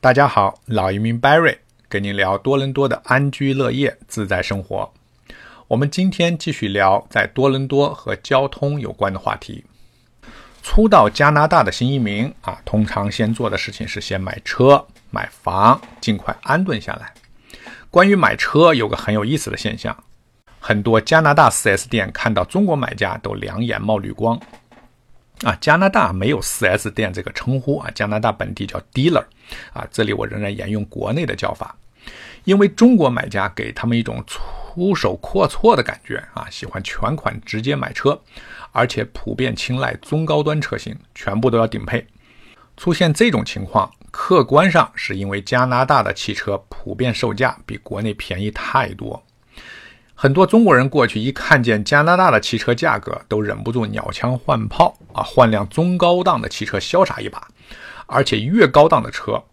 大家好，老移民 Barry 跟您聊多伦多的安居乐业、自在生活。我们今天继续聊在多伦多和交通有关的话题。初到加拿大的新移民啊，通常先做的事情是先买车、买房，尽快安顿下来。关于买车，有个很有意思的现象，很多加拿大 4S 店看到中国买家都两眼冒绿光。啊，加拿大没有 4S 店这个称呼啊，加拿大本地叫 dealer，啊，这里我仍然沿用国内的叫法，因为中国买家给他们一种出手阔绰的感觉啊，喜欢全款直接买车，而且普遍青睐中高端车型，全部都要顶配。出现这种情况，客观上是因为加拿大的汽车普遍售价比国内便宜太多。很多中国人过去一看见加拿大的汽车价格，都忍不住鸟枪换炮啊，换辆中高档的汽车潇洒一把。而且越高档的车，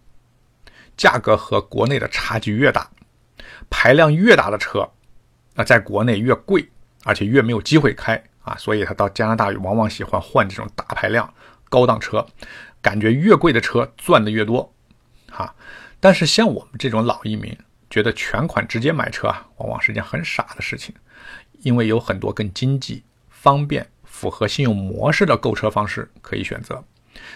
价格和国内的差距越大，排量越大的车，那在国内越贵，而且越没有机会开啊。所以他到加拿大往往喜欢换这种大排量高档车，感觉越贵的车赚的越多，哈。但是像我们这种老移民。觉得全款直接买车啊，往往是件很傻的事情，因为有很多更经济、方便、符合信用模式的购车方式可以选择。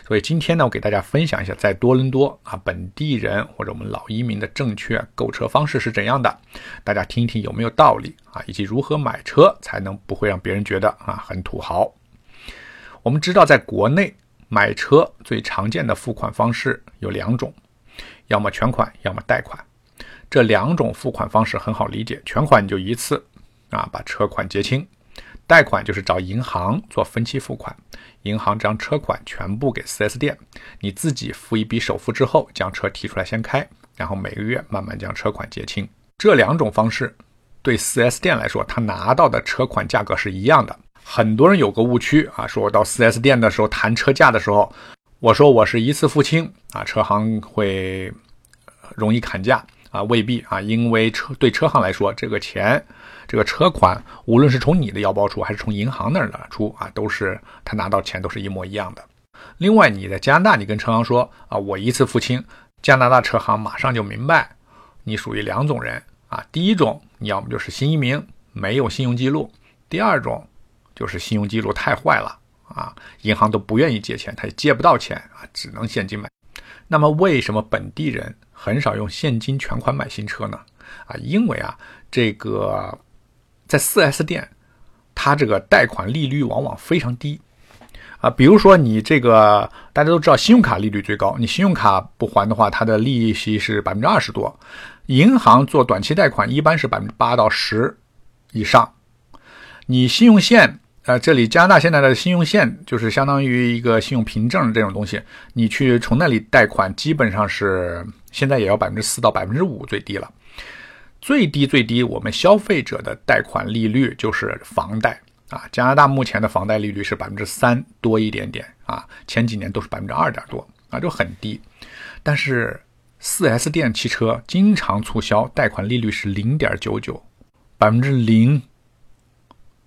所以今天呢，我给大家分享一下在多伦多啊本地人或者我们老移民的正确购车方式是怎样的，大家听一听有没有道理啊，以及如何买车才能不会让别人觉得啊很土豪。我们知道，在国内买车最常见的付款方式有两种，要么全款，要么贷款。这两种付款方式很好理解，全款你就一次，啊，把车款结清；贷款就是找银行做分期付款，银行将车款全部给 4S 店，你自己付一笔首付之后，将车提出来先开，然后每个月慢慢将车款结清。这两种方式对 4S 店来说，他拿到的车款价格是一样的。很多人有个误区啊，说我到 4S 店的时候谈车价的时候，我说我是一次付清啊，车行会容易砍价。啊，未必啊，因为车对车行来说，这个钱，这个车款，无论是从你的腰包出，还是从银行那儿的出啊，都是他拿到钱都是一模一样的。另外，你在加拿大，你跟车行说啊，我一次付清，加拿大车行马上就明白，你属于两种人啊。第一种，你要么就是新移民，没有信用记录；第二种，就是信用记录太坏了啊，银行都不愿意借钱，他也借不到钱啊，只能现金买。那么，为什么本地人？很少用现金全款买新车呢，啊，因为啊，这个在 4S 店，它这个贷款利率往往非常低，啊，比如说你这个大家都知道，信用卡利率最高，你信用卡不还的话，它的利息是百分之二十多，银行做短期贷款一般是百分之八到十以上，你信用线。呃，这里加拿大现在的信用线就是相当于一个信用凭证这种东西，你去从那里贷款，基本上是现在也要百分之四到百分之五最低了，最低最低，我们消费者的贷款利率就是房贷啊，加拿大目前的房贷利率是百分之三多一点点啊，前几年都是百分之二点多啊，就很低，但是四 S 店汽车经常促销贷款利率是零点九九，百分之零。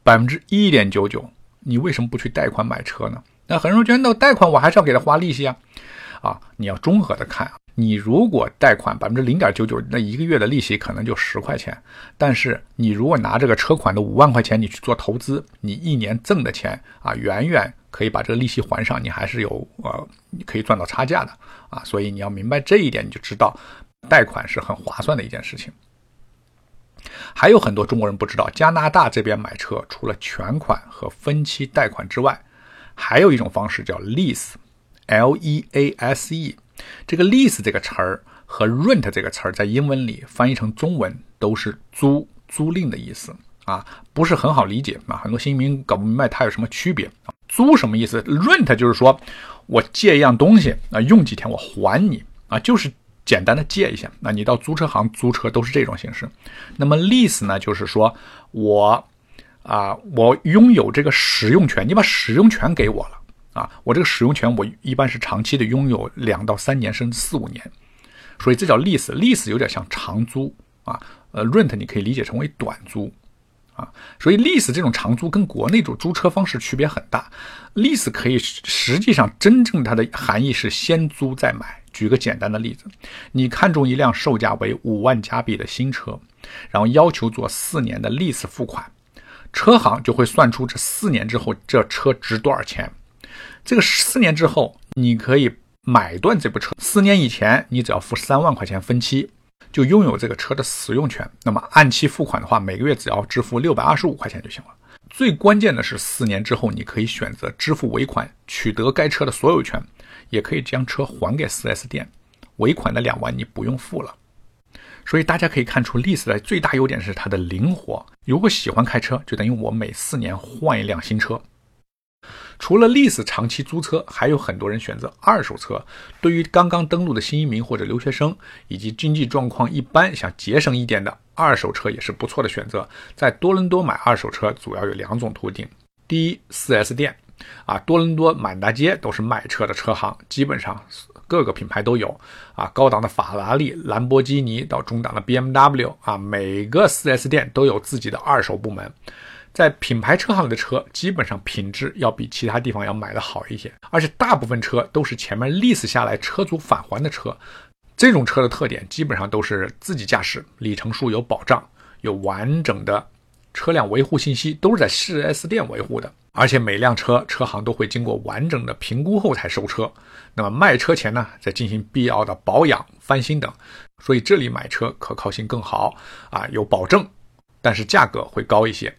百分之一点九九，你为什么不去贷款买车呢？那很多人觉得，那贷款我还是要给他花利息啊，啊，你要综合的看，你如果贷款百分之零点九九，那一个月的利息可能就十块钱，但是你如果拿这个车款的五万块钱，你去做投资，你一年挣的钱啊，远远可以把这个利息还上，你还是有呃，你可以赚到差价的啊，所以你要明白这一点，你就知道贷款是很划算的一件事情。还有很多中国人不知道，加拿大这边买车除了全款和分期贷款之外，还有一种方式叫 lease，L-E-A-S-E。这个 lease 这个词儿和 rent 这个词儿在英文里翻译成中文都是租、租赁的意思啊，不是很好理解啊。很多新移民搞不明白它有什么区别啊。租什么意思？rent 就是说我借一样东西啊，用几天我还你啊，就是。简单的借一下，那你到租车行租车都是这种形式。那么 lease 呢，就是说我啊，我拥有这个使用权，你把使用权给我了啊，我这个使用权我一般是长期的拥有两到三年甚至四五年，所以这叫 lease。lease 有点像长租啊，呃，rent 你可以理解成为短租啊，所以 lease 这种长租跟国内这种租车方式区别很大。lease 可以实际上真正它的含义是先租再买。举个简单的例子，你看中一辆售价为五万加币的新车，然后要求做四年的 lease 付款，车行就会算出这四年之后这车值多少钱。这个四年之后，你可以买断这部车。四年以前，你只要付三万块钱分期，就拥有这个车的使用权。那么按期付款的话，每个月只要支付六百二十五块钱就行了。最关键的是，四年之后你可以选择支付尾款，取得该车的所有权，也可以将车还给 4S 店。尾款的两万你不用付了。所以大家可以看出，lease 的最大优点是它的灵活。如果喜欢开车，就等于我每四年换一辆新车。除了 lease 长期租车，还有很多人选择二手车。对于刚刚登陆的新移民或者留学生，以及经济状况一般想节省一点的，二手车也是不错的选择。在多伦多买二手车主要有两种途径：第一，4S 店，啊，多伦多满大街都是卖车的车行，基本上各个品牌都有，啊，高档的法拉利、兰博基尼到中档的 BMW，啊，每个 4S 店都有自己的二手部门。在品牌车行里的车，基本上品质要比其他地方要买的好一些，而且大部分车都是前面 lease 下来车主返还的车。这种车的特点基本上都是自己驾驶，里程数有保障，有完整的车辆维护信息，都是在 4S 店维护的。而且每辆车车行都会经过完整的评估后才收车。那么卖车前呢，再进行必要的保养、翻新等。所以这里买车可靠性更好啊，有保证，但是价格会高一些。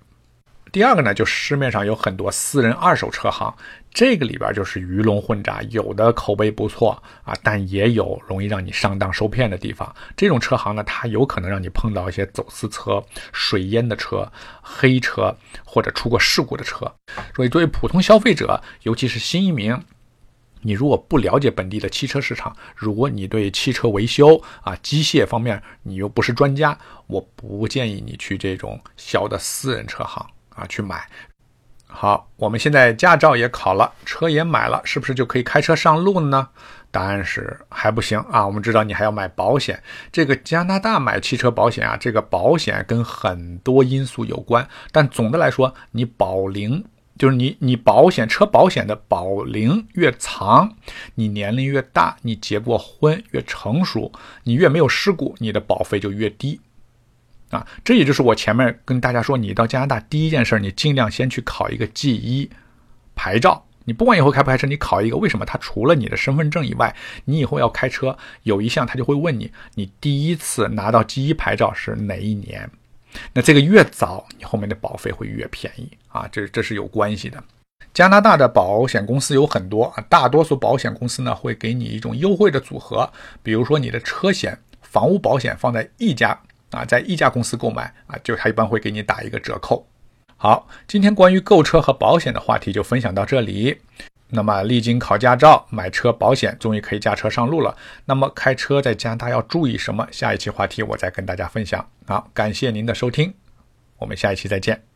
第二个呢，就市面上有很多私人二手车行，这个里边就是鱼龙混杂，有的口碑不错啊，但也有容易让你上当受骗的地方。这种车行呢，它有可能让你碰到一些走私车、水淹的车、黑车或者出过事故的车。所以，作为普通消费者，尤其是新移民，你如果不了解本地的汽车市场，如果你对汽车维修啊、机械方面你又不是专家，我不建议你去这种小的私人车行。啊，去买。好，我们现在驾照也考了，车也买了，是不是就可以开车上路了呢？答案是还不行啊。我们知道你还要买保险。这个加拿大买汽车保险啊，这个保险跟很多因素有关，但总的来说，你保龄就是你你保险车保险的保龄越长，你年龄越大，你结过婚越成熟，你越没有事故，你的保费就越低。啊，这也就是我前面跟大家说，你到加拿大第一件事，你尽量先去考一个 G 一牌照。你不管以后开不开车，你考一个，为什么？它除了你的身份证以外，你以后要开车有一项，他就会问你，你第一次拿到 G 一牌照是哪一年？那这个越早，你后面的保费会越便宜啊，这这是有关系的。加拿大的保险公司有很多啊，大多数保险公司呢会给你一种优惠的组合，比如说你的车险、房屋保险放在一家。啊，在一家公司购买啊，就他一般会给你打一个折扣。好，今天关于购车和保险的话题就分享到这里。那么，历经考驾照、买车保险，终于可以驾车上路了。那么，开车在加拿大要注意什么？下一期话题我再跟大家分享。好，感谢您的收听，我们下一期再见。